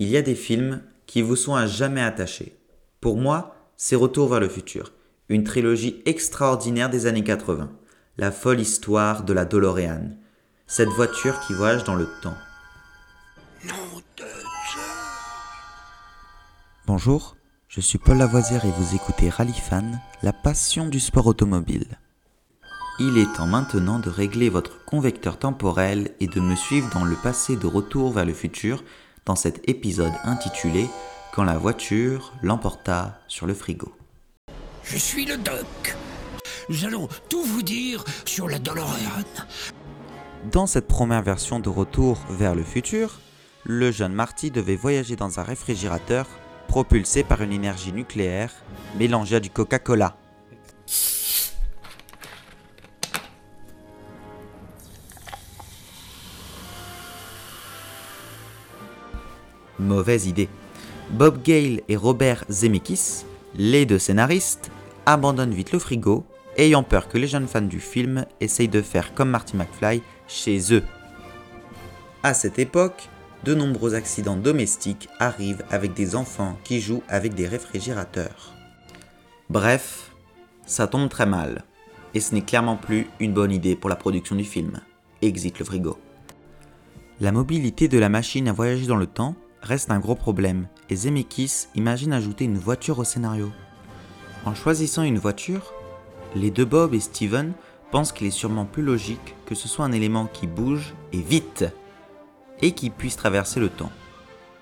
Il y a des films qui vous sont à jamais attachés. Pour moi, c'est Retour vers le futur, une trilogie extraordinaire des années 80. La folle histoire de la DeLorean, cette voiture qui voyage dans le temps. Bonjour, je suis Paul Lavoisière et vous écoutez Rally Fan, la passion du sport automobile. Il est temps maintenant de régler votre convecteur temporel et de me suivre dans le passé de retour vers le futur dans cet épisode intitulé Quand la voiture l'emporta sur le frigo. Je suis le doc. Nous allons tout vous dire sur la DeLorean. Dans cette première version de Retour vers le futur, le jeune Marty devait voyager dans un réfrigérateur propulsé par une énergie nucléaire mélangée à du Coca-Cola. Mauvaise idée. Bob Gale et Robert Zemeckis, les deux scénaristes, abandonnent vite le frigo, ayant peur que les jeunes fans du film essayent de faire comme Marty McFly chez eux. À cette époque, de nombreux accidents domestiques arrivent avec des enfants qui jouent avec des réfrigérateurs. Bref, ça tombe très mal, et ce n'est clairement plus une bonne idée pour la production du film. Exit le frigo. La mobilité de la machine à voyager dans le temps reste un gros problème et Zemeckis imagine ajouter une voiture au scénario. En choisissant une voiture, les deux Bob et Steven pensent qu'il est sûrement plus logique que ce soit un élément qui bouge et vite et qui puisse traverser le temps,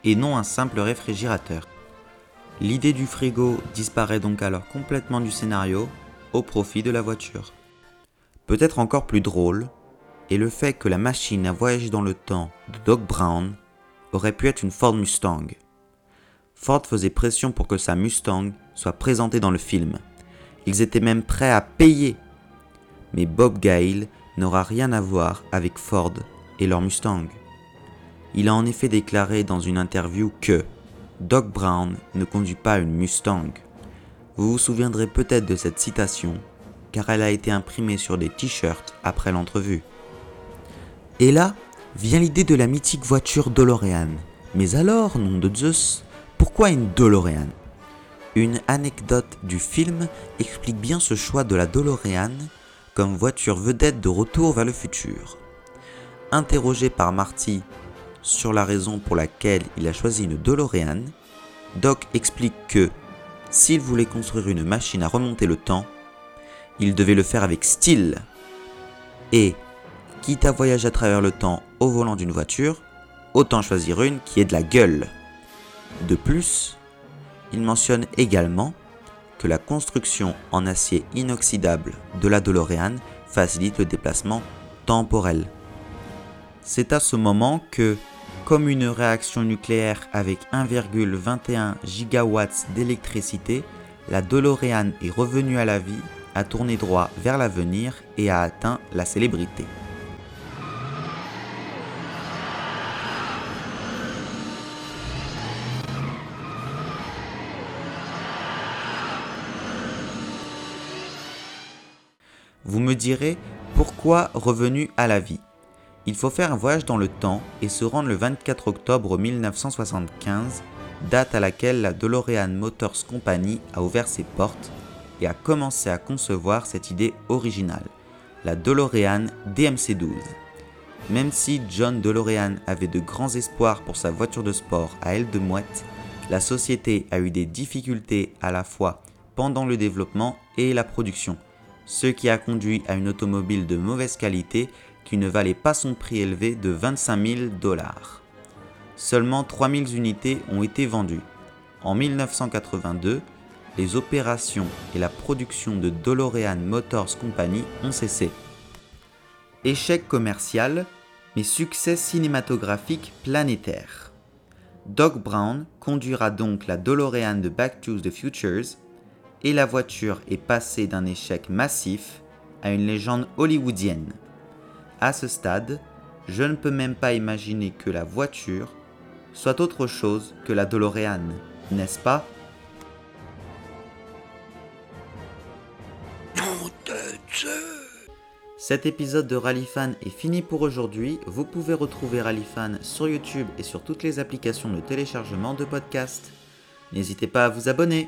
et non un simple réfrigérateur. L'idée du frigo disparaît donc alors complètement du scénario au profit de la voiture. Peut-être encore plus drôle est le fait que la machine à voyager dans le temps de Doc Brown aurait pu être une Ford Mustang. Ford faisait pression pour que sa Mustang soit présentée dans le film. Ils étaient même prêts à payer. Mais Bob Gale n'aura rien à voir avec Ford et leur Mustang. Il a en effet déclaré dans une interview que Doc Brown ne conduit pas une Mustang. Vous vous souviendrez peut-être de cette citation, car elle a été imprimée sur des t-shirts après l'entrevue. Et là, vient l'idée de la mythique voiture DeLorean. Mais alors, nom de Zeus, pourquoi une DeLorean? Une anecdote du film explique bien ce choix de la DeLorean comme voiture vedette de retour vers le futur. Interrogé par Marty sur la raison pour laquelle il a choisi une DeLorean, Doc explique que s'il voulait construire une machine à remonter le temps, il devait le faire avec style. Et quitte à voyager à travers le temps au volant d'une voiture, autant choisir une qui ait de la gueule. De plus, il mentionne également que la construction en acier inoxydable de la DeLorean facilite le déplacement temporel. C'est à ce moment que, comme une réaction nucléaire avec 1,21 gigawatts d'électricité, la DeLorean est revenue à la vie, a tourné droit vers l'avenir et a atteint la célébrité. Vous me direz, pourquoi revenu à la vie Il faut faire un voyage dans le temps et se rendre le 24 octobre 1975, date à laquelle la DeLorean Motors Company a ouvert ses portes et a commencé à concevoir cette idée originale, la DeLorean DMC-12. Même si John DeLorean avait de grands espoirs pour sa voiture de sport à aile de mouette, la société a eu des difficultés à la fois pendant le développement et la production ce qui a conduit à une automobile de mauvaise qualité qui ne valait pas son prix élevé de 25 000 dollars. Seulement 3000 unités ont été vendues. En 1982, les opérations et la production de DeLorean Motors Company ont cessé. Échec commercial, mais succès cinématographique planétaire. Doc Brown conduira donc la DeLorean de Back to the Futures et la voiture est passée d'un échec massif à une légende hollywoodienne. À ce stade, je ne peux même pas imaginer que la voiture soit autre chose que la DeLorean, n'est-ce pas? Cet épisode de Rallyfan est fini pour aujourd'hui. Vous pouvez retrouver Rallyfan sur YouTube et sur toutes les applications de téléchargement de podcasts. N'hésitez pas à vous abonner.